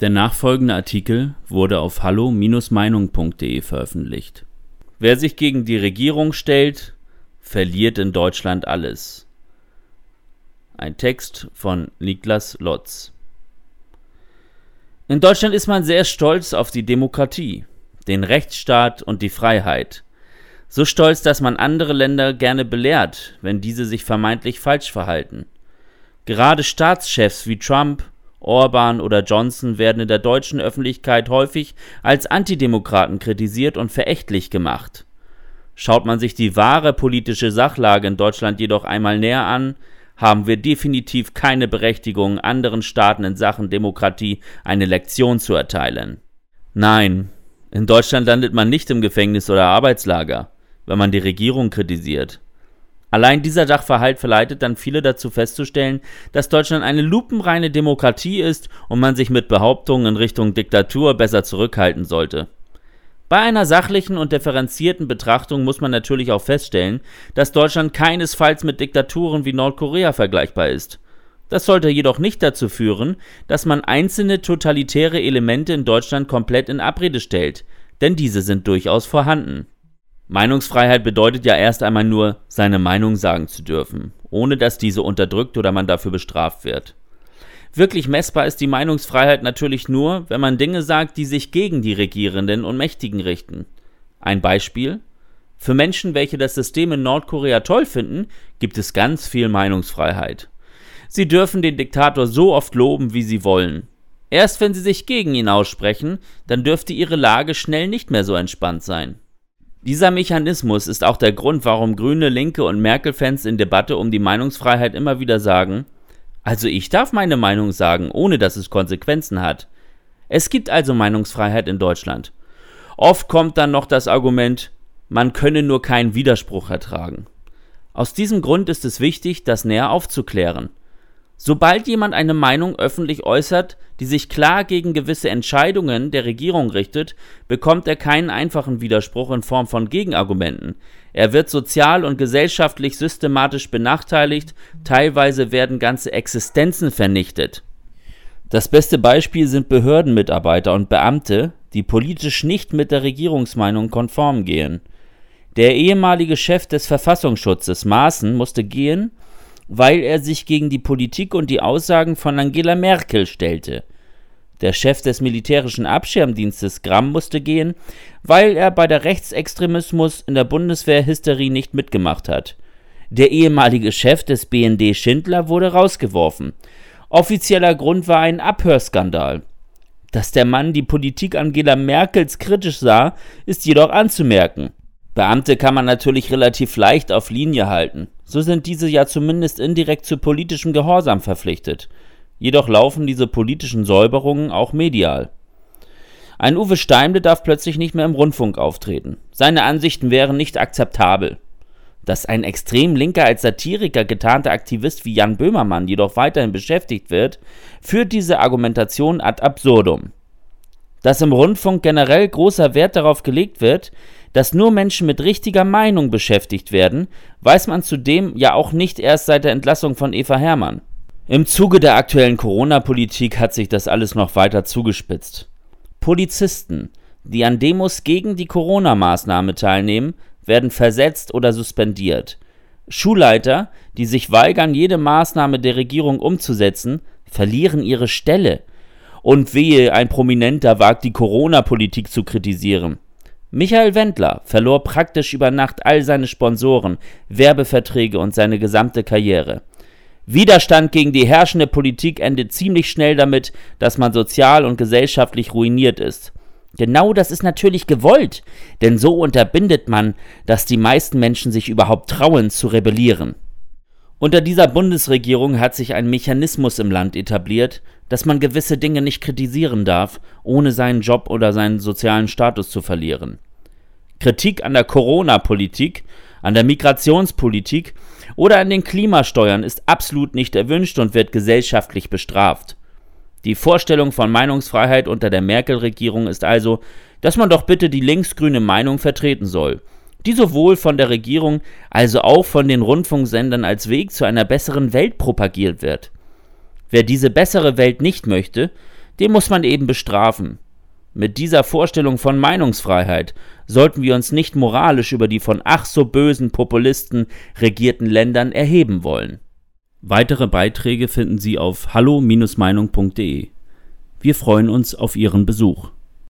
Der nachfolgende Artikel wurde auf hallo-meinung.de veröffentlicht. Wer sich gegen die Regierung stellt, verliert in Deutschland alles. Ein Text von Niklas Lotz. In Deutschland ist man sehr stolz auf die Demokratie, den Rechtsstaat und die Freiheit. So stolz, dass man andere Länder gerne belehrt, wenn diese sich vermeintlich falsch verhalten. Gerade Staatschefs wie Trump Orban oder Johnson werden in der deutschen Öffentlichkeit häufig als Antidemokraten kritisiert und verächtlich gemacht. Schaut man sich die wahre politische Sachlage in Deutschland jedoch einmal näher an, haben wir definitiv keine Berechtigung, anderen Staaten in Sachen Demokratie eine Lektion zu erteilen. Nein, in Deutschland landet man nicht im Gefängnis oder Arbeitslager, wenn man die Regierung kritisiert. Allein dieser Sachverhalt verleitet dann viele dazu festzustellen, dass Deutschland eine lupenreine Demokratie ist und man sich mit Behauptungen in Richtung Diktatur besser zurückhalten sollte. Bei einer sachlichen und differenzierten Betrachtung muss man natürlich auch feststellen, dass Deutschland keinesfalls mit Diktaturen wie Nordkorea vergleichbar ist. Das sollte jedoch nicht dazu führen, dass man einzelne totalitäre Elemente in Deutschland komplett in Abrede stellt, denn diese sind durchaus vorhanden. Meinungsfreiheit bedeutet ja erst einmal nur, seine Meinung sagen zu dürfen, ohne dass diese unterdrückt oder man dafür bestraft wird. Wirklich messbar ist die Meinungsfreiheit natürlich nur, wenn man Dinge sagt, die sich gegen die Regierenden und Mächtigen richten. Ein Beispiel? Für Menschen, welche das System in Nordkorea toll finden, gibt es ganz viel Meinungsfreiheit. Sie dürfen den Diktator so oft loben, wie sie wollen. Erst wenn sie sich gegen ihn aussprechen, dann dürfte ihre Lage schnell nicht mehr so entspannt sein. Dieser Mechanismus ist auch der Grund, warum Grüne, Linke und Merkel-Fans in Debatte um die Meinungsfreiheit immer wieder sagen, also ich darf meine Meinung sagen, ohne dass es Konsequenzen hat. Es gibt also Meinungsfreiheit in Deutschland. Oft kommt dann noch das Argument, man könne nur keinen Widerspruch ertragen. Aus diesem Grund ist es wichtig, das näher aufzuklären. Sobald jemand eine Meinung öffentlich äußert, die sich klar gegen gewisse Entscheidungen der Regierung richtet, bekommt er keinen einfachen Widerspruch in Form von Gegenargumenten. Er wird sozial und gesellschaftlich systematisch benachteiligt, teilweise werden ganze Existenzen vernichtet. Das beste Beispiel sind Behördenmitarbeiter und Beamte, die politisch nicht mit der Regierungsmeinung konform gehen. Der ehemalige Chef des Verfassungsschutzes Maaßen musste gehen, weil er sich gegen die Politik und die Aussagen von Angela Merkel stellte. Der Chef des militärischen Abschirmdienstes Gramm musste gehen, weil er bei der Rechtsextremismus in der Bundeswehr-Hysterie nicht mitgemacht hat. Der ehemalige Chef des BND Schindler wurde rausgeworfen. Offizieller Grund war ein Abhörskandal. Dass der Mann die Politik Angela Merkels kritisch sah, ist jedoch anzumerken. Beamte kann man natürlich relativ leicht auf Linie halten so sind diese ja zumindest indirekt zu politischem Gehorsam verpflichtet. Jedoch laufen diese politischen Säuberungen auch medial. Ein Uwe Steimle darf plötzlich nicht mehr im Rundfunk auftreten. Seine Ansichten wären nicht akzeptabel. Dass ein extrem linker als Satiriker getarnter Aktivist wie Jan Böhmermann jedoch weiterhin beschäftigt wird, führt diese Argumentation ad absurdum. Dass im Rundfunk generell großer Wert darauf gelegt wird, dass nur Menschen mit richtiger Meinung beschäftigt werden, weiß man zudem ja auch nicht erst seit der Entlassung von Eva Hermann. Im Zuge der aktuellen Corona-Politik hat sich das alles noch weiter zugespitzt. Polizisten, die an Demos gegen die Corona-Maßnahme teilnehmen, werden versetzt oder suspendiert. Schulleiter, die sich weigern, jede Maßnahme der Regierung umzusetzen, verlieren ihre Stelle. Und wehe, ein Prominenter wagt die Corona-Politik zu kritisieren. Michael Wendler verlor praktisch über Nacht all seine Sponsoren, Werbeverträge und seine gesamte Karriere. Widerstand gegen die herrschende Politik endet ziemlich schnell damit, dass man sozial und gesellschaftlich ruiniert ist. Genau das ist natürlich gewollt, denn so unterbindet man, dass die meisten Menschen sich überhaupt trauen zu rebellieren. Unter dieser Bundesregierung hat sich ein Mechanismus im Land etabliert, dass man gewisse Dinge nicht kritisieren darf, ohne seinen Job oder seinen sozialen Status zu verlieren. Kritik an der Corona-Politik, an der Migrationspolitik oder an den Klimasteuern ist absolut nicht erwünscht und wird gesellschaftlich bestraft. Die Vorstellung von Meinungsfreiheit unter der Merkel-Regierung ist also, dass man doch bitte die linksgrüne Meinung vertreten soll – die sowohl von der Regierung also auch von den Rundfunksendern als Weg zu einer besseren Welt propagiert wird. Wer diese bessere Welt nicht möchte, den muss man eben bestrafen. Mit dieser Vorstellung von Meinungsfreiheit sollten wir uns nicht moralisch über die von ach so bösen Populisten regierten Ländern erheben wollen. Weitere Beiträge finden Sie auf hallo-meinung.de. Wir freuen uns auf Ihren Besuch.